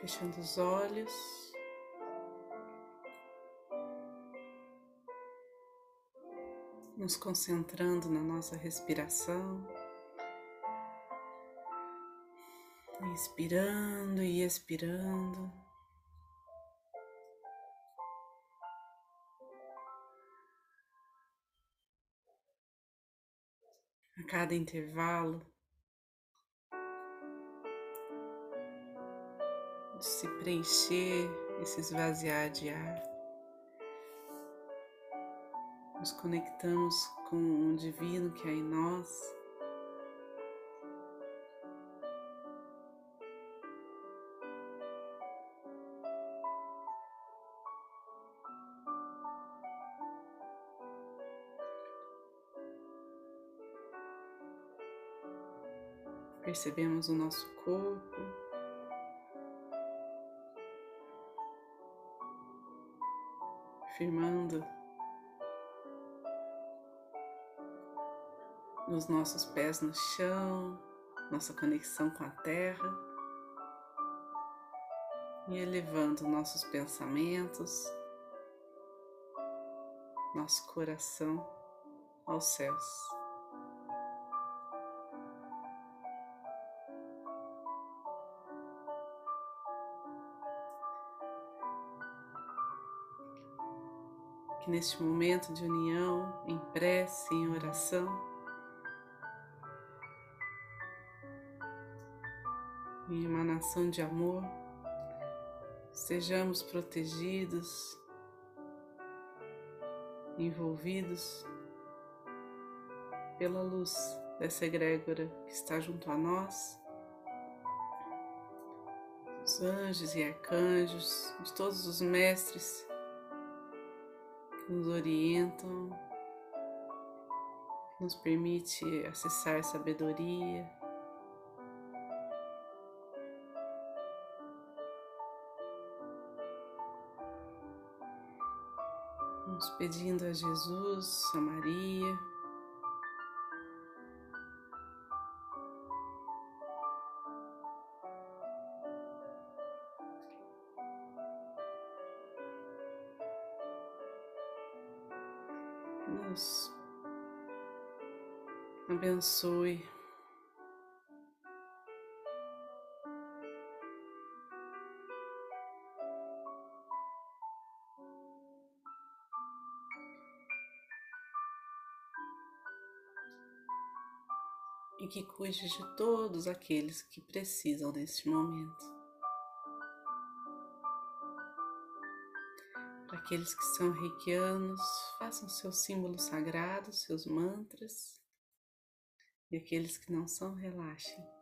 fechando os olhos. Nos concentrando na nossa respiração, inspirando e expirando. A cada intervalo, se preencher e se esvaziar de ar. Nos conectamos com o divino que há em nós. Percebemos o nosso corpo. Firmando nos nossos pés no chão, nossa conexão com a terra e elevando nossos pensamentos, nosso coração aos céus. Neste momento de união, em prece, em oração, em emanação de amor, sejamos protegidos, envolvidos pela luz dessa egrégora que está junto a nós, os anjos e arcanjos, de todos os mestres nos orientam, nos permite acessar sabedoria. Vamos pedindo a Jesus, a Maria, abençoe. E que cuide de todos aqueles que precisam neste momento. Aqueles que são reikianos, façam seus símbolos sagrados, seus mantras. E aqueles que não são, relaxem.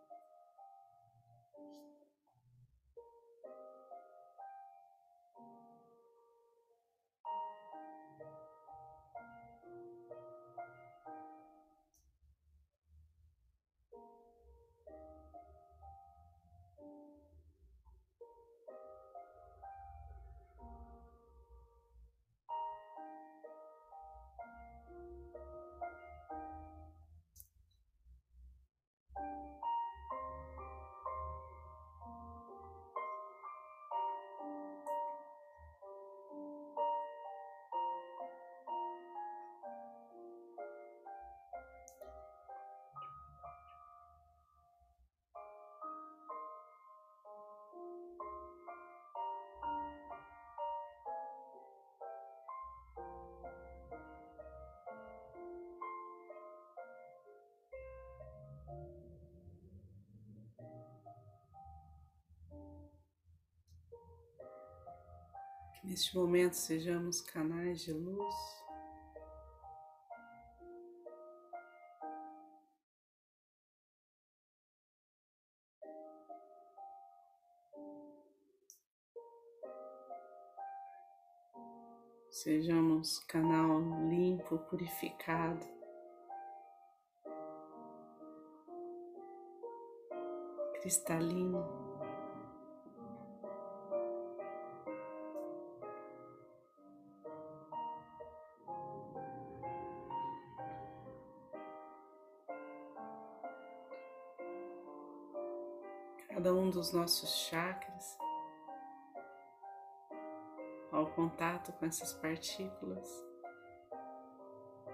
Neste momento sejamos canais de luz. Sejamos canal limpo, purificado. Cristalino. cada um dos nossos chakras ao contato com essas partículas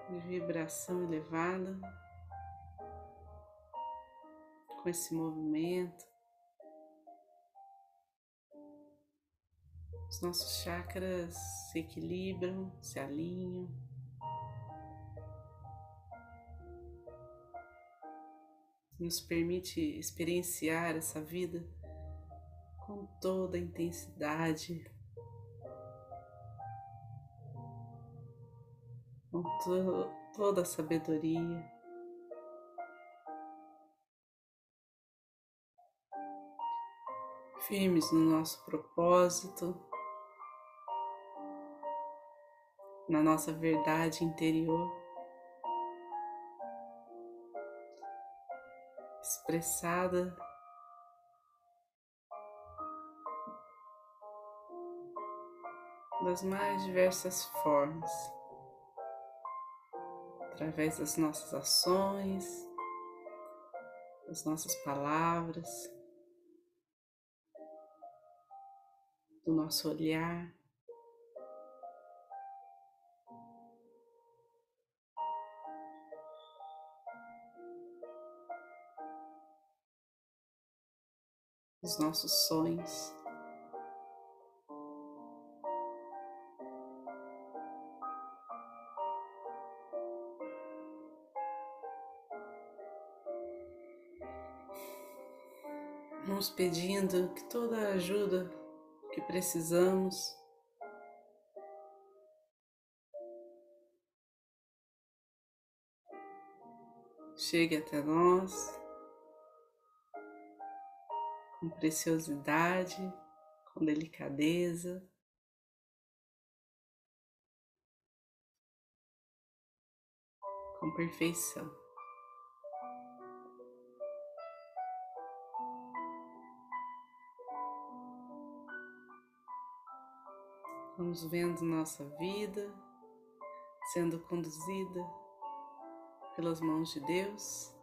de vibração elevada, com esse movimento. Os nossos chakras se equilibram, se alinham. Nos permite experienciar essa vida com toda a intensidade, com to toda a sabedoria. Firmes no nosso propósito, na nossa verdade interior, expressada das mais diversas formas, através das nossas ações, das nossas palavras, do nosso olhar. Os nossos sonhos. nos pedindo que toda a ajuda que precisamos chegue até nós com preciosidade, com delicadeza. Com perfeição. Vamos vendo nossa vida sendo conduzida pelas mãos de Deus.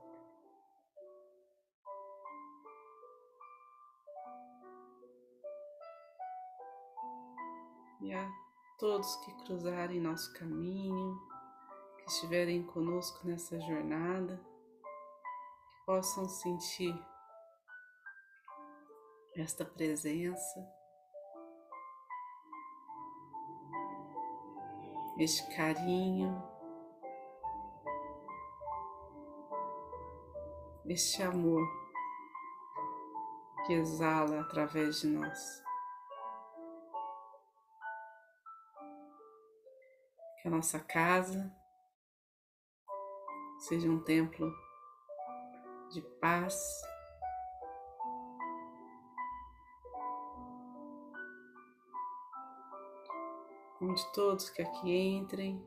E a todos que cruzarem nosso caminho, que estiverem conosco nessa jornada, que possam sentir esta presença este carinho, este amor que exala através de nós. Nossa casa. Seja um templo de paz, onde todos que aqui entrem.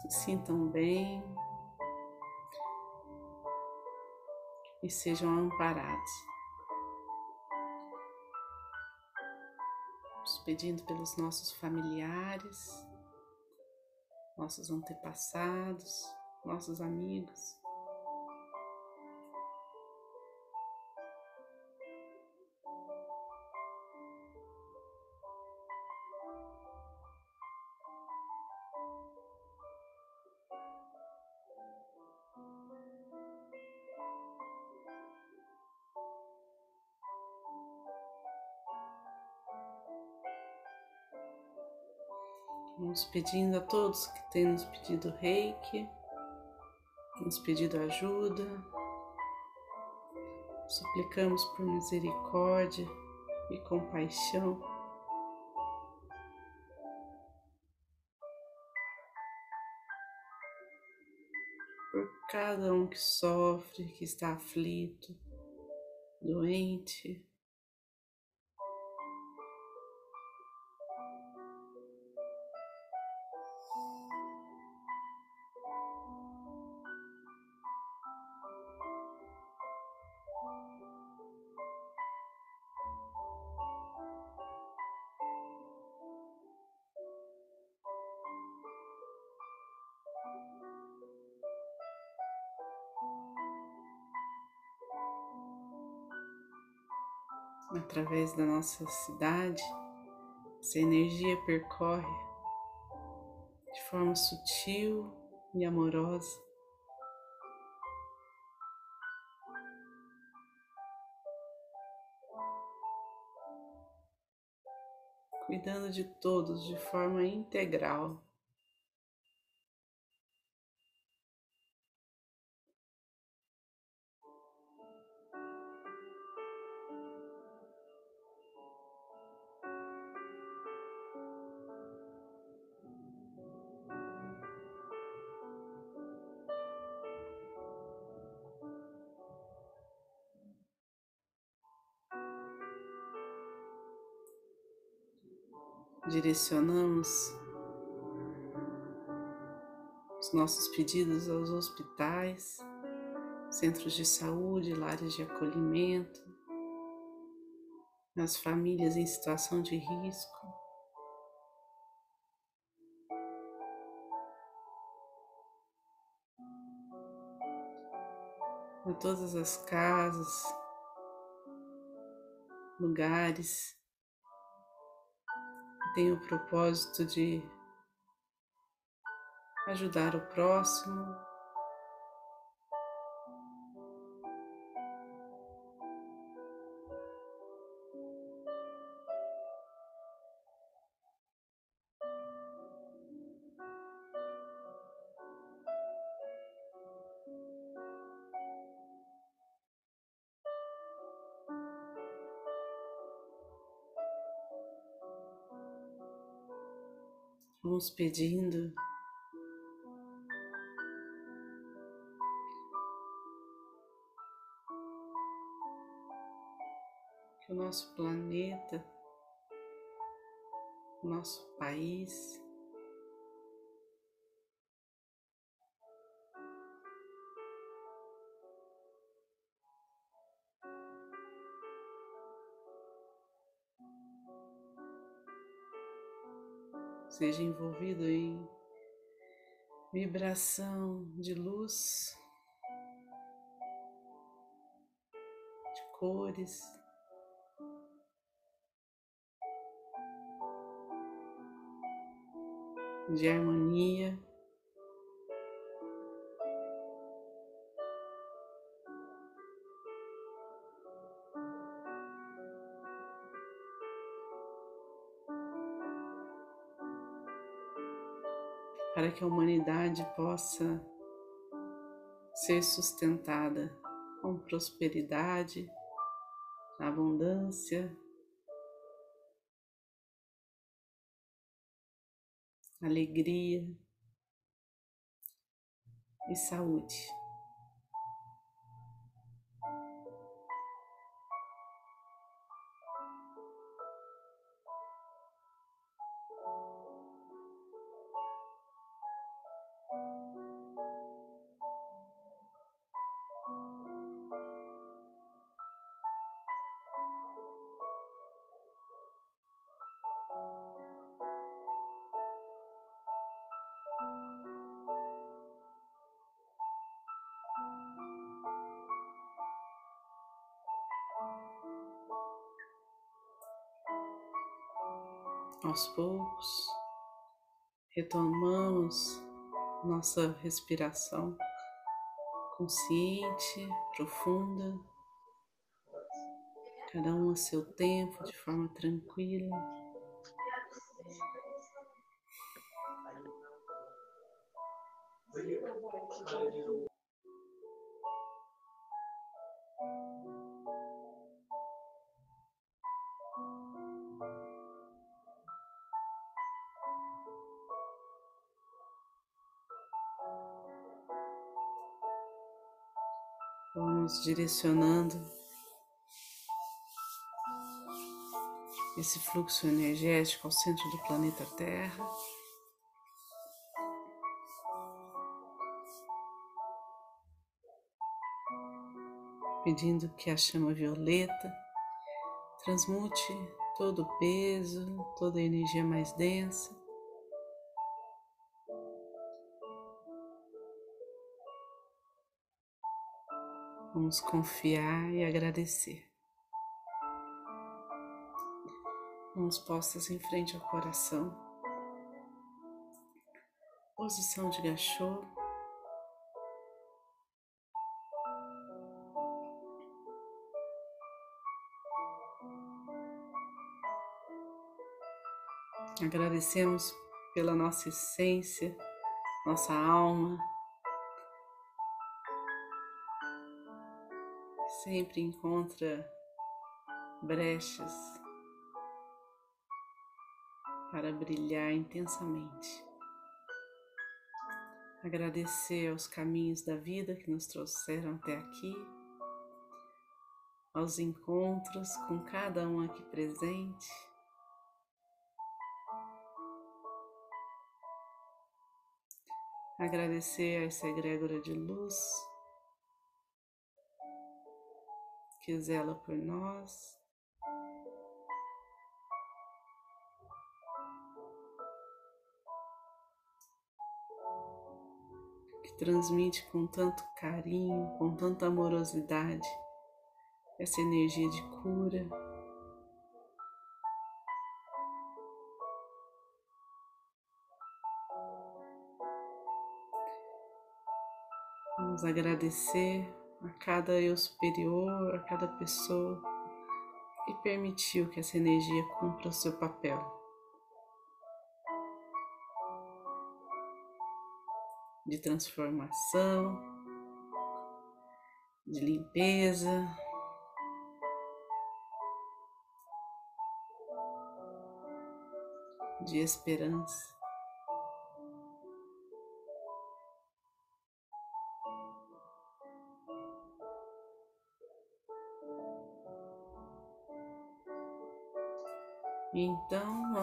Se sintam bem e sejam amparados. Pedindo pelos nossos familiares, nossos antepassados, nossos amigos. Vamos pedindo a todos que têm nos pedido reiki nos pedido ajuda, suplicamos por misericórdia e compaixão. Por cada um que sofre, que está aflito, doente, através da nossa cidade, essa energia percorre de forma sutil e amorosa. Cuidando de todos de forma integral. Direcionamos os nossos pedidos aos hospitais, centros de saúde, lares de acolhimento, nas famílias em situação de risco. A todas as casas, lugares tem o propósito de ajudar o próximo. Vamos pedindo. Que o nosso planeta, o nosso país, seja envolvido em vibração de luz, de cores. De harmonia. Para que a humanidade possa ser sustentada com prosperidade, abundância, alegria e saúde. Aos poucos, retomamos nossa respiração consciente, profunda, cada um a seu tempo, de forma tranquila. Vamos direcionando esse fluxo energético ao centro do planeta Terra. Pedindo que a chama violeta transmute todo o peso, toda a energia mais densa Vamos confiar e agradecer. mãos postas em frente ao coração, posição de gachô. Agradecemos pela nossa essência, nossa alma, sempre encontra brechas para brilhar intensamente. Agradecer aos caminhos da vida que nos trouxeram até aqui, aos encontros com cada um aqui presente. Agradecer a essa egrégora de luz que zela por nós. Que transmite com tanto carinho, com tanta amorosidade, essa energia de cura. Vamos agradecer a cada eu superior, a cada pessoa e permitiu que essa energia cumpra o seu papel. De transformação, de limpeza, de esperança.